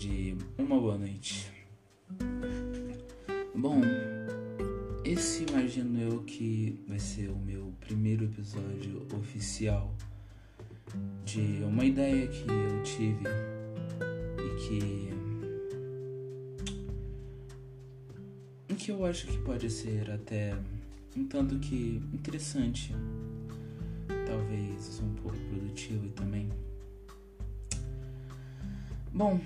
Tarde, uma boa noite. Bom, esse imagino eu que vai ser o meu primeiro episódio oficial de uma ideia que eu tive e que. que eu acho que pode ser até um tanto que interessante, talvez um pouco produtivo também. Bom,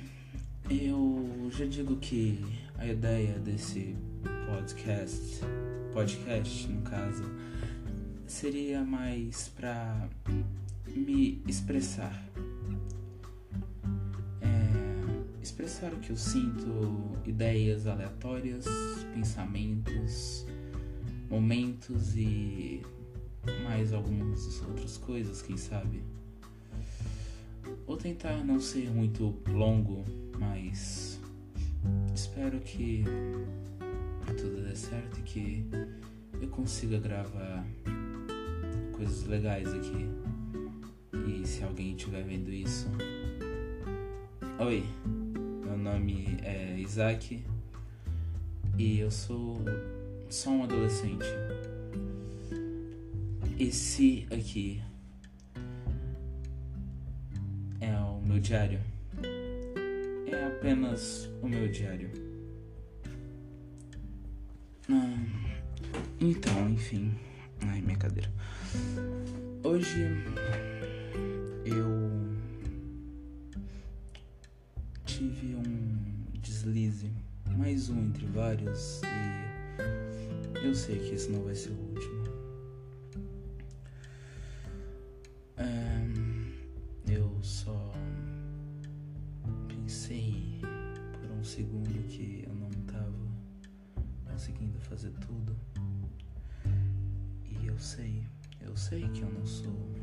eu já digo que a ideia desse podcast, podcast no caso, seria mais para me expressar. É, expressar o que eu sinto, ideias aleatórias, pensamentos, momentos e mais algumas outras coisas, quem sabe. Vou tentar não ser muito longo, mas espero que tudo dê certo e que eu consiga gravar coisas legais aqui. E se alguém estiver vendo isso. Oi, meu nome é Isaac e eu sou só um adolescente. Esse aqui é o meu diário. É apenas o meu diário. Ah, então, enfim. Ai, minha cadeira. Hoje eu tive um deslize, mais um entre vários, e eu sei que esse não vai ser o último. Segundo que eu não estava conseguindo fazer tudo. E eu sei, eu sei que eu não sou.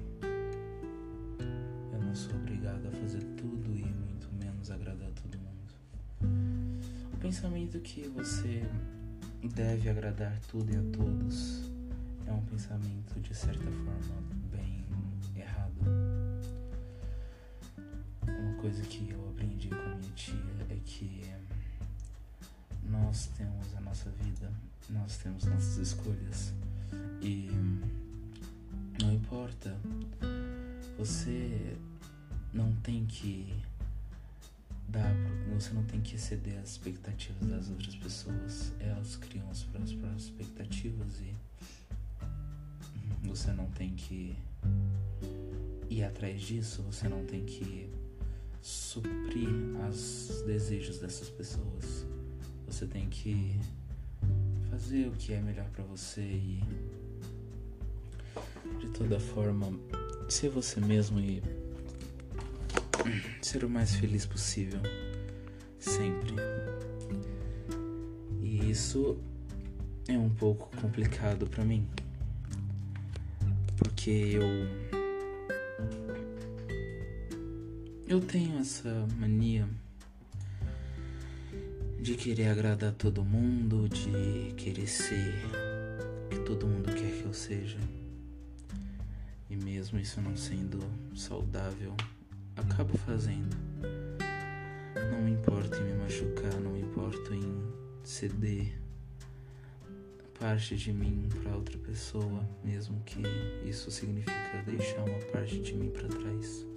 Eu não sou obrigado a fazer tudo e muito menos agradar todo mundo. O pensamento que você deve agradar tudo e a todos é um pensamento de certa forma bem errado. Coisa que eu aprendi com a minha tia é que nós temos a nossa vida, nós temos nossas escolhas e não importa, você não tem que dar, você não tem que exceder as expectativas das outras pessoas, elas criam as próprias expectativas e você não tem que ir atrás disso, você não tem que suprir os desejos dessas pessoas. Você tem que fazer o que é melhor para você e de toda forma ser você mesmo e ser o mais feliz possível sempre. E isso é um pouco complicado para mim. Porque eu eu tenho essa mania de querer agradar todo mundo, de querer ser o que todo mundo quer que eu seja. E mesmo isso não sendo saudável, acabo fazendo. Não me importo em me machucar, não me importo em ceder parte de mim para outra pessoa, mesmo que isso significa deixar uma parte de mim para trás.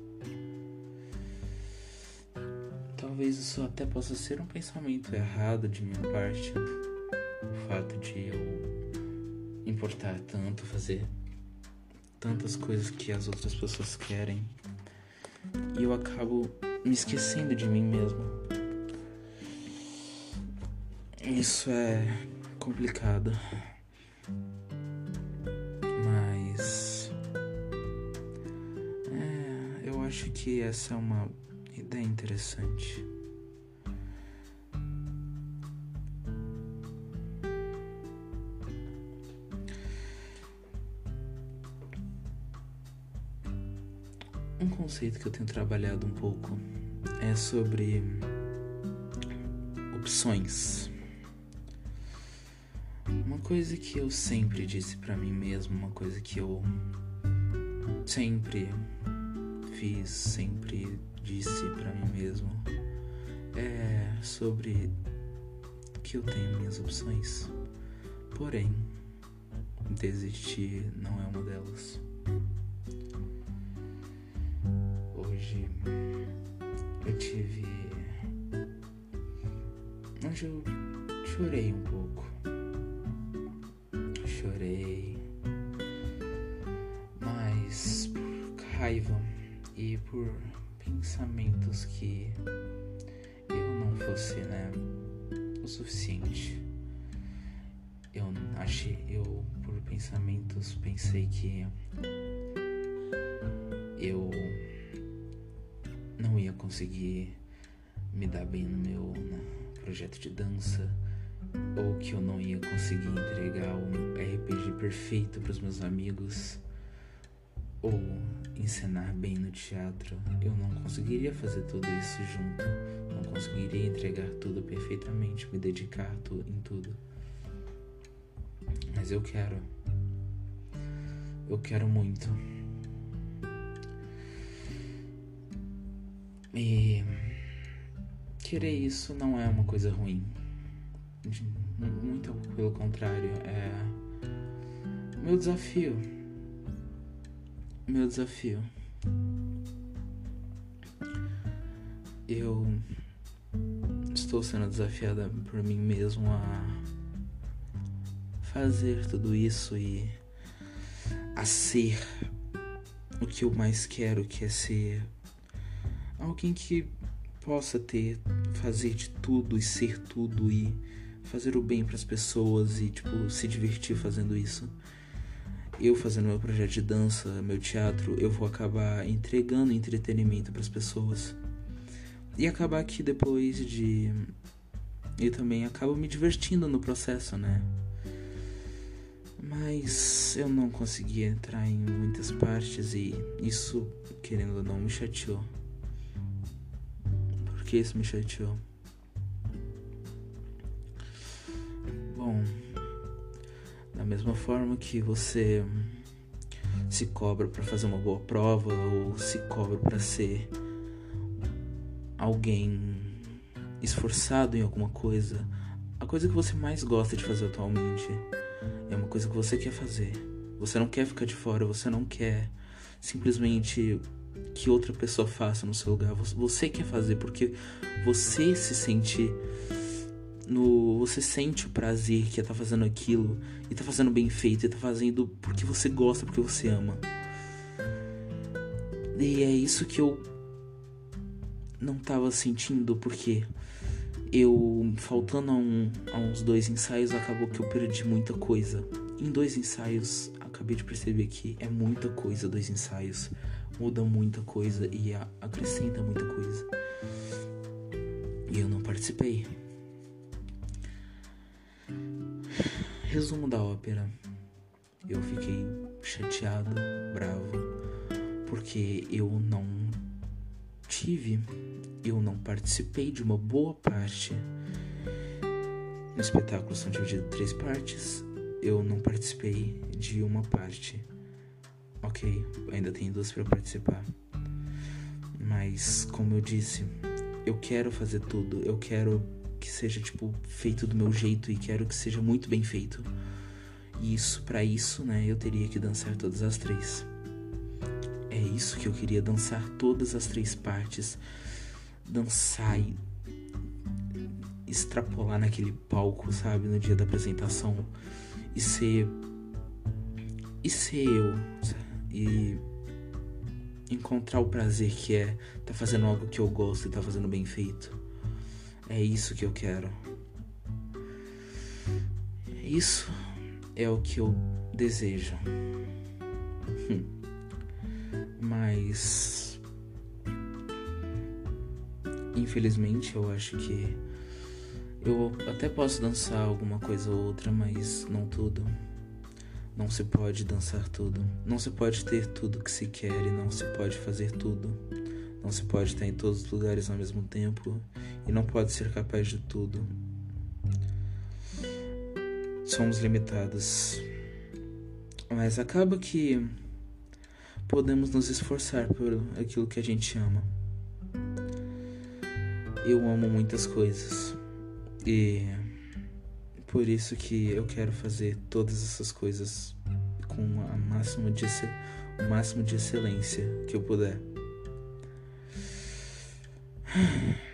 Talvez isso até possa ser um pensamento errado de minha parte. O fato de eu importar tanto, fazer tantas coisas que as outras pessoas querem. E eu acabo me esquecendo de mim mesmo. Isso é complicado. Mas. É, eu acho que essa é uma ideia interessante. Um conceito que eu tenho trabalhado um pouco é sobre opções. Uma coisa que eu sempre disse para mim mesmo, uma coisa que eu sempre fiz, sempre disse para mim mesmo é sobre que eu tenho minhas opções. Porém, desistir não é uma delas. Hoje eu tive. Hoje eu chorei um pouco. Chorei. Mas por raiva e por pensamentos que eu não fosse, né, o suficiente. Eu achei, eu por pensamentos pensei que eu não ia conseguir me dar bem no meu né, projeto de dança ou que eu não ia conseguir entregar um RPG perfeito para os meus amigos ou encenar bem no teatro, eu não conseguiria fazer tudo isso junto. Não conseguiria entregar tudo perfeitamente, me dedicar em tudo. Mas eu quero. Eu quero muito. E querer isso não é uma coisa ruim. Muito pelo contrário, é meu desafio meu desafio. Eu estou sendo desafiada por mim mesmo a fazer tudo isso e a ser o que eu mais quero, que é ser alguém que possa ter, fazer de tudo e ser tudo e fazer o bem para as pessoas e tipo se divertir fazendo isso eu fazendo meu projeto de dança, meu teatro, eu vou acabar entregando entretenimento para as pessoas. E acabar que depois de. Eu também acabo me divertindo no processo, né? Mas eu não consegui entrar em muitas partes e isso, querendo ou não, me chateou. Por que isso me chateou? Bom. Da mesma forma que você se cobra para fazer uma boa prova ou se cobra para ser alguém esforçado em alguma coisa, a coisa que você mais gosta de fazer atualmente é uma coisa que você quer fazer. Você não quer ficar de fora, você não quer simplesmente que outra pessoa faça no seu lugar. Você quer fazer porque você se sente no você sente o prazer que é tá fazendo aquilo e tá fazendo bem feito e tá fazendo porque você gosta, porque você ama. E é isso que eu não tava sentindo porque eu faltando a, um, a uns dois ensaios acabou que eu perdi muita coisa. Em dois ensaios acabei de perceber que é muita coisa dois ensaios. Muda muita coisa e acrescenta muita coisa. E eu não participei. Resumo da ópera. Eu fiquei chateado, bravo, porque eu não tive, eu não participei de uma boa parte. No espetáculo são divididos em três partes. Eu não participei de uma parte. Ok, ainda tem duas para participar. Mas, como eu disse, eu quero fazer tudo. Eu quero que seja tipo feito do meu jeito e quero que seja muito bem feito. E isso, para isso, né, eu teria que dançar todas as três. É isso que eu queria dançar todas as três partes, dançar e extrapolar naquele palco, sabe, no dia da apresentação e ser e ser eu e encontrar o prazer que é tá fazendo algo que eu gosto e tá fazendo bem feito. É isso que eu quero. Isso é o que eu desejo. Mas infelizmente eu acho que eu até posso dançar alguma coisa ou outra, mas não tudo. Não se pode dançar tudo. Não se pode ter tudo que se quer e não se pode fazer tudo. Não se pode estar em todos os lugares ao mesmo tempo e não pode ser capaz de tudo. Somos limitados. Mas acaba que podemos nos esforçar por aquilo que a gente ama. Eu amo muitas coisas e por isso que eu quero fazer todas essas coisas com a máximo de, o máximo de excelência que eu puder.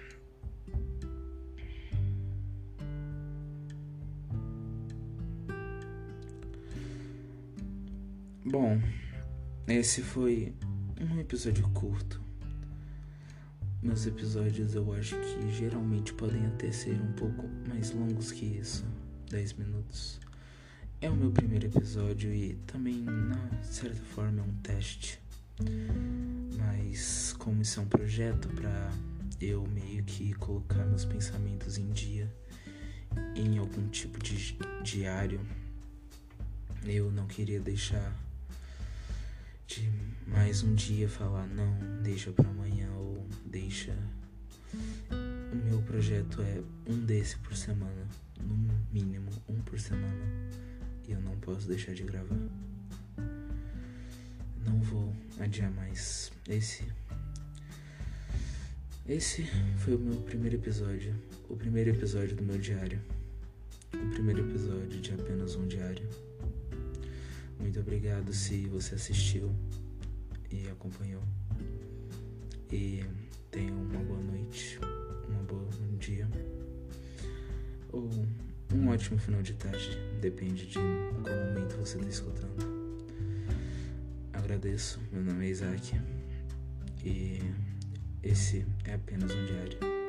Bom, esse foi um episódio curto. Meus episódios eu acho que geralmente podem até ser um pouco mais longos que isso 10 minutos. É o meu primeiro episódio e também, de certa forma, é um teste. Mas, como isso é um projeto para eu meio que colocar meus pensamentos em dia em algum tipo de diário, eu não queria deixar de mais um dia falar não, deixa para amanhã ou deixa. O meu projeto é um desse por semana, no mínimo um por semana, e eu não posso deixar de gravar. Não vou adiar mais. Esse esse foi o meu primeiro episódio, o primeiro episódio do meu diário. O primeiro episódio de apenas um diário. Muito obrigado se você assistiu e acompanhou. E tenha uma boa noite, uma boa dia ou um ótimo final de tarde, depende de qual momento você está escutando. Agradeço, meu nome é Isaac e esse é apenas um diário.